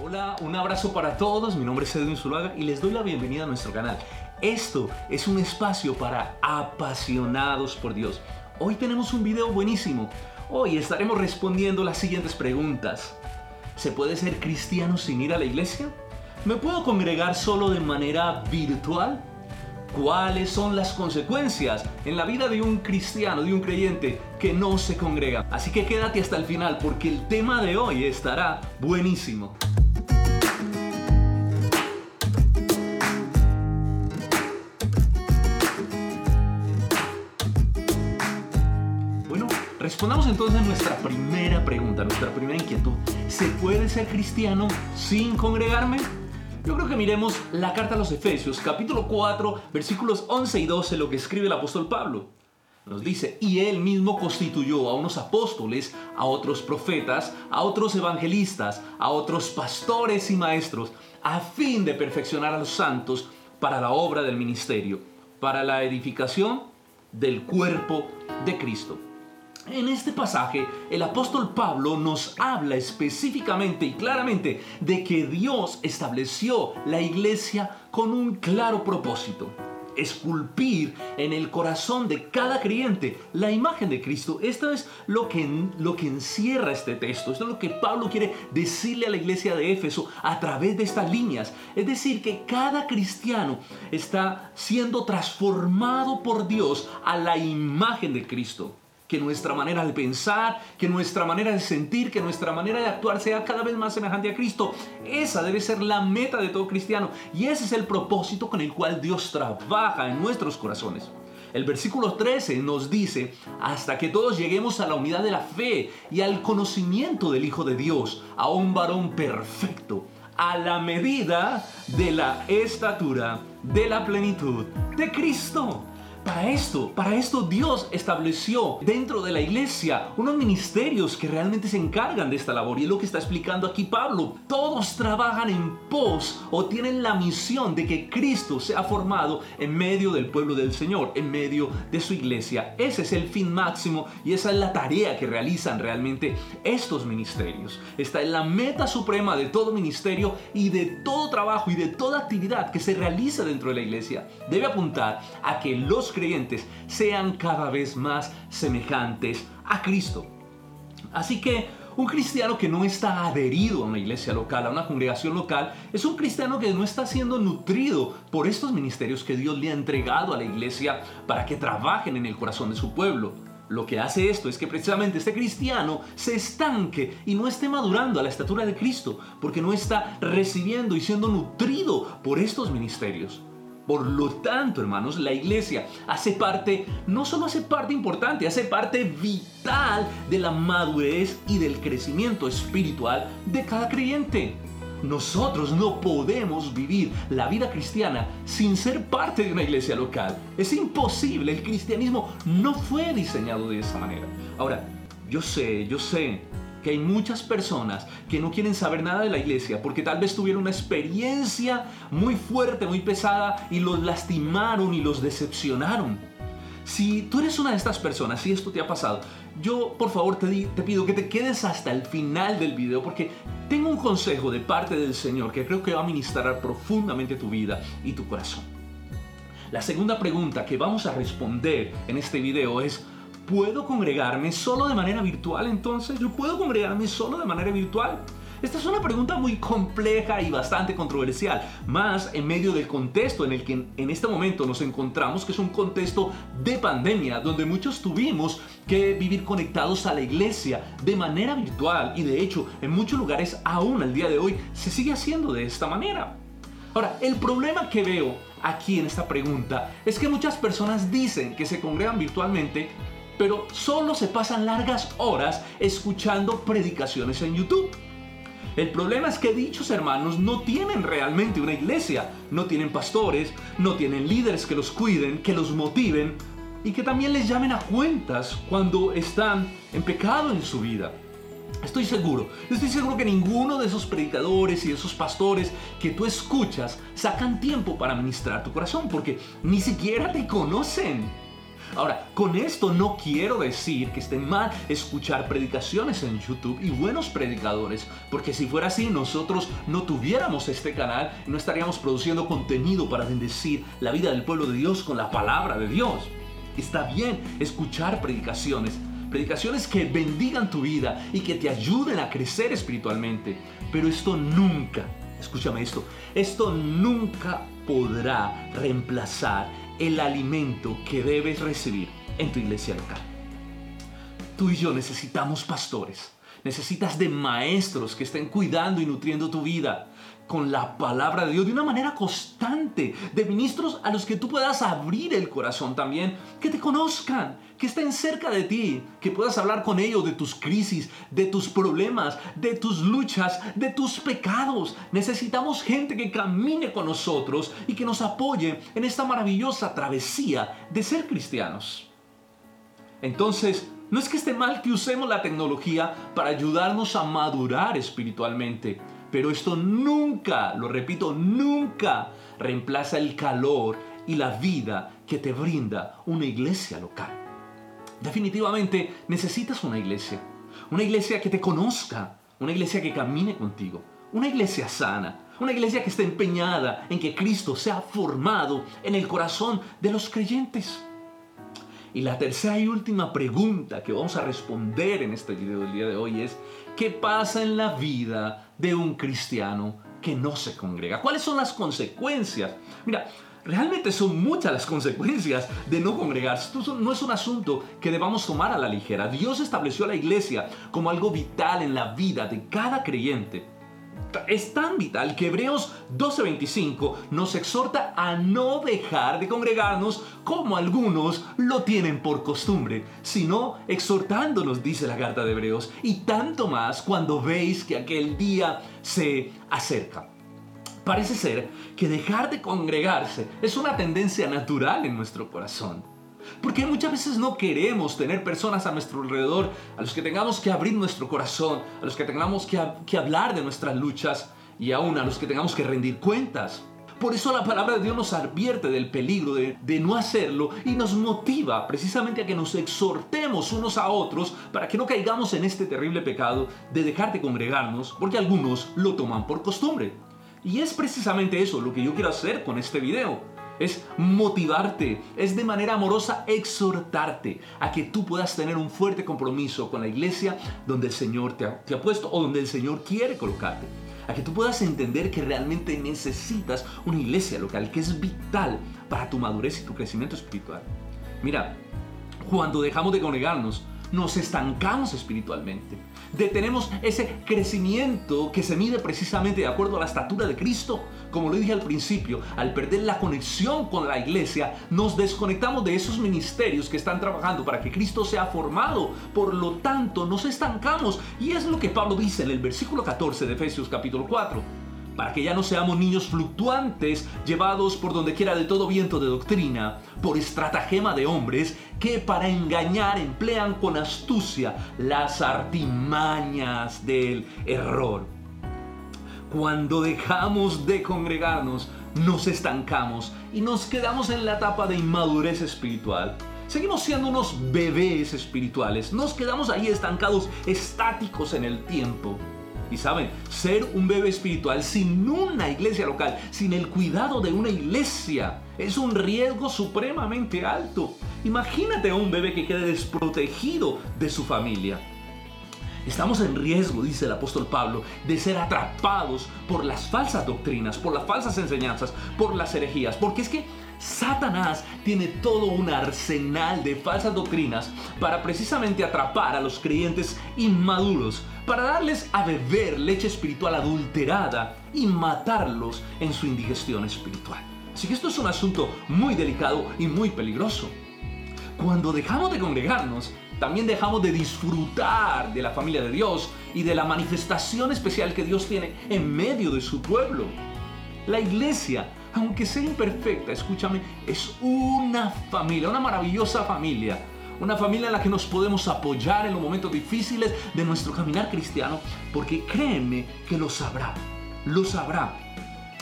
Hola, un abrazo para todos. Mi nombre es Edwin Zuluaga y les doy la bienvenida a nuestro canal. Esto es un espacio para apasionados por Dios. Hoy tenemos un video buenísimo. Hoy estaremos respondiendo las siguientes preguntas. ¿Se puede ser cristiano sin ir a la iglesia? ¿Me puedo congregar solo de manera virtual? ¿Cuáles son las consecuencias en la vida de un cristiano, de un creyente que no se congrega? Así que quédate hasta el final porque el tema de hoy estará buenísimo. Respondamos entonces nuestra primera pregunta, nuestra primera inquietud. ¿Se puede ser cristiano sin congregarme? Yo creo que miremos la carta a los Efesios, capítulo 4, versículos 11 y 12, lo que escribe el apóstol Pablo. Nos dice, y él mismo constituyó a unos apóstoles, a otros profetas, a otros evangelistas, a otros pastores y maestros, a fin de perfeccionar a los santos para la obra del ministerio, para la edificación del cuerpo de Cristo. En este pasaje, el apóstol Pablo nos habla específicamente y claramente de que Dios estableció la iglesia con un claro propósito. Esculpir en el corazón de cada creyente la imagen de Cristo. Esto es lo que, lo que encierra este texto. Esto es lo que Pablo quiere decirle a la iglesia de Éfeso a través de estas líneas. Es decir, que cada cristiano está siendo transformado por Dios a la imagen de Cristo que nuestra manera de pensar, que nuestra manera de sentir, que nuestra manera de actuar sea cada vez más semejante a Cristo. Esa debe ser la meta de todo cristiano y ese es el propósito con el cual Dios trabaja en nuestros corazones. El versículo 13 nos dice, hasta que todos lleguemos a la unidad de la fe y al conocimiento del Hijo de Dios, a un varón perfecto, a la medida de la estatura, de la plenitud de Cristo. Para esto, para esto Dios estableció dentro de la iglesia unos ministerios que realmente se encargan de esta labor. Y es lo que está explicando aquí Pablo. Todos trabajan en pos o tienen la misión de que Cristo sea formado en medio del pueblo del Señor, en medio de su iglesia. Ese es el fin máximo y esa es la tarea que realizan realmente estos ministerios. Esta es la meta suprema de todo ministerio y de todo trabajo y de toda actividad que se realiza dentro de la iglesia. Debe apuntar a que los creyentes sean cada vez más semejantes a Cristo. Así que un cristiano que no está adherido a una iglesia local, a una congregación local, es un cristiano que no está siendo nutrido por estos ministerios que Dios le ha entregado a la iglesia para que trabajen en el corazón de su pueblo. Lo que hace esto es que precisamente este cristiano se estanque y no esté madurando a la estatura de Cristo, porque no está recibiendo y siendo nutrido por estos ministerios. Por lo tanto, hermanos, la iglesia hace parte, no solo hace parte importante, hace parte vital de la madurez y del crecimiento espiritual de cada creyente. Nosotros no podemos vivir la vida cristiana sin ser parte de una iglesia local. Es imposible, el cristianismo no fue diseñado de esa manera. Ahora, yo sé, yo sé que hay muchas personas que no quieren saber nada de la iglesia porque tal vez tuvieron una experiencia muy fuerte, muy pesada y los lastimaron y los decepcionaron. Si tú eres una de estas personas, si esto te ha pasado, yo por favor te, pido que te quedes hasta el final del video porque tengo un consejo de parte del Señor que creo que va a ministrar profundamente tu vida y tu corazón. La segunda pregunta que vamos a responder en este video es, ¿Puedo congregarme solo de manera virtual entonces? ¿Yo puedo congregarme solo de manera virtual? Esta es una pregunta muy compleja y bastante controversial, más en medio del contexto en el que en este momento nos encontramos, que es un contexto de pandemia, donde muchos tuvimos que vivir conectados a la iglesia de manera virtual y de hecho en muchos lugares aún al día de hoy se sigue haciendo de esta manera. Ahora, el problema que veo aquí en esta pregunta es que muchas personas dicen que se congregan virtualmente pero solo se pasan largas horas escuchando predicaciones en YouTube. El problema es que dichos hermanos no tienen realmente una iglesia, no tienen pastores, no tienen líderes que los cuiden, que los motiven y que también les llamen a cuentas cuando están en pecado en su vida. Estoy seguro, estoy seguro que ninguno de esos predicadores y de esos pastores que tú escuchas sacan tiempo para ministrar tu corazón porque ni siquiera te conocen. Ahora, con esto no quiero decir que esté mal escuchar predicaciones en YouTube y buenos predicadores, porque si fuera así nosotros no tuviéramos este canal y no estaríamos produciendo contenido para bendecir la vida del pueblo de Dios con la palabra de Dios. Está bien escuchar predicaciones, predicaciones que bendigan tu vida y que te ayuden a crecer espiritualmente, pero esto nunca, escúchame esto, esto nunca podrá reemplazar el alimento que debes recibir en tu iglesia local. Tú y yo necesitamos pastores. Necesitas de maestros que estén cuidando y nutriendo tu vida con la palabra de Dios de una manera constante, de ministros a los que tú puedas abrir el corazón también, que te conozcan, que estén cerca de ti, que puedas hablar con ellos de tus crisis, de tus problemas, de tus luchas, de tus pecados. Necesitamos gente que camine con nosotros y que nos apoye en esta maravillosa travesía de ser cristianos. Entonces, no es que esté mal que usemos la tecnología para ayudarnos a madurar espiritualmente pero esto nunca, lo repito, nunca reemplaza el calor y la vida que te brinda una iglesia local. Definitivamente necesitas una iglesia, una iglesia que te conozca, una iglesia que camine contigo, una iglesia sana, una iglesia que esté empeñada en que Cristo sea formado en el corazón de los creyentes. Y la tercera y última pregunta que vamos a responder en este video del día de hoy es, ¿qué pasa en la vida de un cristiano que no se congrega? ¿Cuáles son las consecuencias? Mira, realmente son muchas las consecuencias de no congregarse. Esto no es un asunto que debamos tomar a la ligera. Dios estableció a la iglesia como algo vital en la vida de cada creyente es tan vital que Hebreos 12:25 nos exhorta a no dejar de congregarnos como algunos lo tienen por costumbre, sino exhortándonos, dice la carta de Hebreos, y tanto más cuando veis que aquel día se acerca. Parece ser que dejar de congregarse es una tendencia natural en nuestro corazón. Porque muchas veces no queremos tener personas a nuestro alrededor a los que tengamos que abrir nuestro corazón, a los que tengamos que, hablar de nuestras luchas y aún a los que tengamos que rendir cuentas. Por eso la palabra de Dios nos advierte del peligro de, de, no hacerlo y nos motiva precisamente a que nos exhortemos unos a otros para que no caigamos en este terrible pecado de dejar de congregarnos porque algunos lo toman por costumbre. Y es precisamente eso lo que yo quiero hacer con este video es motivarte, es de manera amorosa exhortarte a que tú puedas tener un fuerte compromiso con la iglesia donde el Señor te ha, puesto o donde el Señor quiere colocarte. A que tú puedas entender que realmente necesitas una iglesia local que es vital para tu madurez y tu crecimiento espiritual. Mira, cuando dejamos de congregarnos, nos estancamos espiritualmente. Detenemos ese crecimiento que se mide precisamente de acuerdo a la estatura de Cristo. Como lo dije al principio, al perder la conexión con la iglesia, nos desconectamos de esos ministerios que están trabajando para que Cristo sea formado. Por lo tanto, nos estancamos. Y es lo que Pablo dice en el versículo 14 de Efesios capítulo 4 para que ya no seamos niños fluctuantes, llevados por donde quiera de todo viento de doctrina, por estratagema de hombres que para engañar emplean con astucia las artimañas del error. Cuando dejamos de congregarnos, nos estancamos y nos quedamos en la etapa de inmadurez espiritual. Seguimos siendo unos bebés espirituales, nos quedamos ahí estancados, estáticos en el tiempo. Y saben, ser un bebé espiritual sin una iglesia local, sin el cuidado de una iglesia, es un riesgo supremamente alto. Imagínate a un bebé que quede desprotegido de su familia. Estamos en riesgo, dice el apóstol Pablo, de ser atrapados por las falsas doctrinas, por las falsas enseñanzas, por las herejías. Porque es que Satanás tiene todo un arsenal de falsas doctrinas para precisamente atrapar a los creyentes inmaduros, para darles a beber leche espiritual adulterada y matarlos en su indigestión espiritual. Así que esto es un asunto muy delicado y muy peligroso. Cuando dejamos de congregarnos, también dejamos de disfrutar de la familia de Dios y de la manifestación especial que Dios tiene en medio de su pueblo. La iglesia, aunque sea imperfecta, escúchame, es una familia, una maravillosa familia. Una familia en la que nos podemos apoyar en los momentos difíciles de nuestro caminar cristiano, porque créeme que lo sabrá, lo sabrá.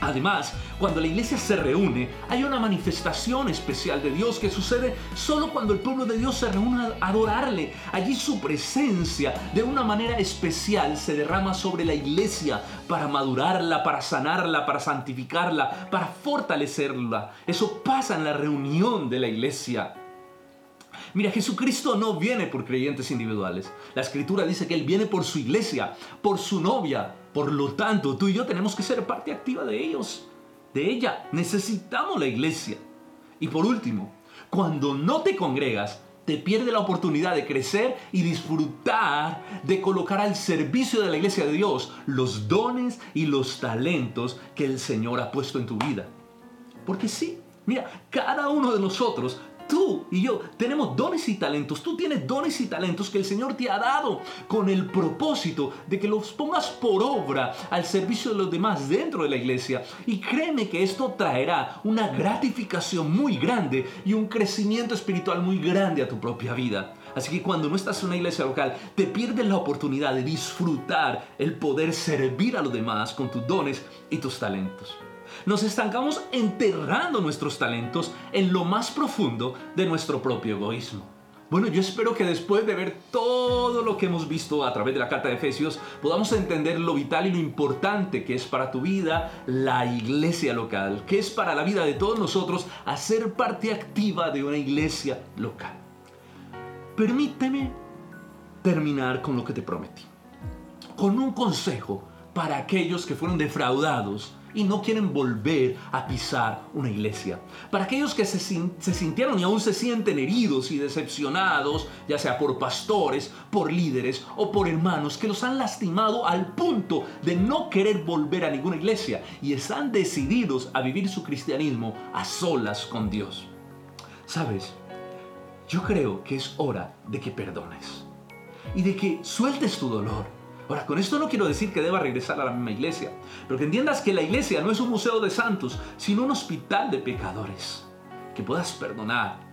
Además, cuando la iglesia se reúne, hay una manifestación especial de Dios que sucede solo cuando el pueblo de Dios se reúne a adorarle. Allí su presencia de una manera especial se derrama sobre la iglesia para madurarla, para sanarla, para santificarla, para fortalecerla. Eso pasa en la reunión de la iglesia. Mira, Jesucristo no viene por creyentes individuales. La escritura dice que Él viene por su iglesia, por su novia. Por lo tanto, tú y yo tenemos que ser parte activa de ellos, de ella. Necesitamos la iglesia. Y por último, cuando no te congregas, te pierde la oportunidad de crecer y disfrutar de colocar al servicio de la iglesia de Dios los dones y los talentos que el Señor ha puesto en tu vida. Porque sí, mira, cada uno de nosotros y yo tenemos dones y talentos. Tú tienes dones y talentos que el Señor te ha dado con el propósito de que los pongas por obra al servicio de los demás dentro de la iglesia. Y créeme que esto traerá una gratificación muy grande y un crecimiento espiritual muy grande a tu propia vida. Así que cuando no estás en una iglesia local, te pierdes la oportunidad de disfrutar el poder servir a los demás con tus dones y tus talentos nos estancamos enterrando nuestros talentos en lo más profundo de nuestro propio egoísmo. Bueno, yo espero que después de ver todo lo que hemos visto a través de la carta de Efesios, podamos entender lo vital y lo importante que es para tu vida la iglesia local, que es para la vida de todos nosotros hacer parte activa de una iglesia local. Permíteme terminar con lo que te prometí, con un consejo para aquellos que fueron defraudados y no quieren volver a pisar una iglesia. Para aquellos que se, sintieron y aún se sienten heridos y decepcionados, ya sea por pastores, por líderes o por hermanos que los han lastimado al punto de no querer volver a ninguna iglesia y están decididos a vivir su cristianismo a solas con Dios. ¿Sabes? Yo creo que es hora de que perdones y de que sueltes tu dolor Ahora, con esto no quiero decir que deba regresar a la misma iglesia, pero que entiendas que la iglesia no es un museo de santos, sino un hospital de pecadores. Que puedas perdonar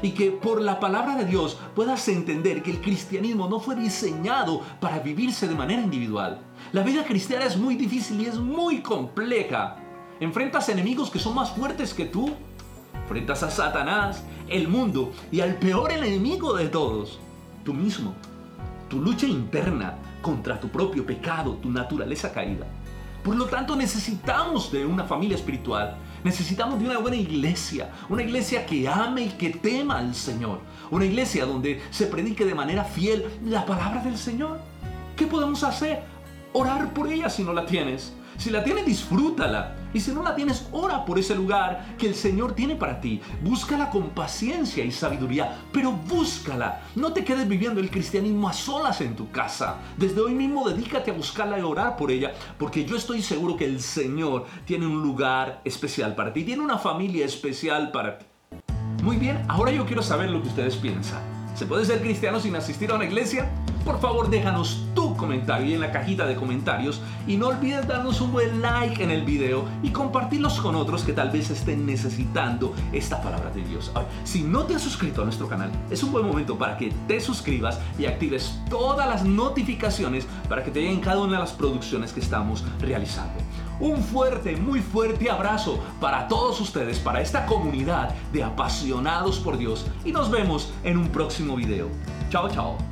y que por la palabra de Dios puedas entender que el cristianismo no fue diseñado para vivirse de manera individual. La vida cristiana es muy difícil y es muy compleja. Enfrentas enemigos que son más fuertes que tú. Enfrentas a Satanás, el mundo y al peor enemigo de todos, tú mismo. Tu lucha interna contra tu propio pecado, tu naturaleza caída. Por lo tanto, necesitamos de una familia espiritual. Necesitamos de una buena iglesia. Una iglesia que ame y que tema al Señor. Una iglesia donde se predique de manera fiel la palabra del Señor. ¿Qué podemos hacer? Orar por ella si no la tienes. Si la tienes, disfrútala. Y si no la tienes, ora por ese lugar que el Señor tiene para ti. Búscala con paciencia y sabiduría, pero búscala. No te quedes viviendo el cristianismo a solas en tu casa. Desde hoy mismo dedícate a buscarla y orar por ella, porque yo estoy seguro que el Señor tiene un lugar especial para ti, tiene una familia especial para ti. Muy bien, ahora yo quiero saber lo que ustedes piensan. ¿Se puede ser cristiano sin asistir a una iglesia? Por favor, déjanos tu comentario en la cajita de comentarios y no olvides darnos un buen like en el video y compartirlos con otros que tal vez estén necesitando esta palabra de Dios. si no te has suscrito a nuestro canal, es un buen momento para que te suscribas y actives todas las notificaciones para que te lleguen cada una de las producciones que estamos realizando. Un fuerte, muy fuerte abrazo para todos ustedes, para esta comunidad de apasionados por Dios y nos vemos en un próximo video. Chao, chao.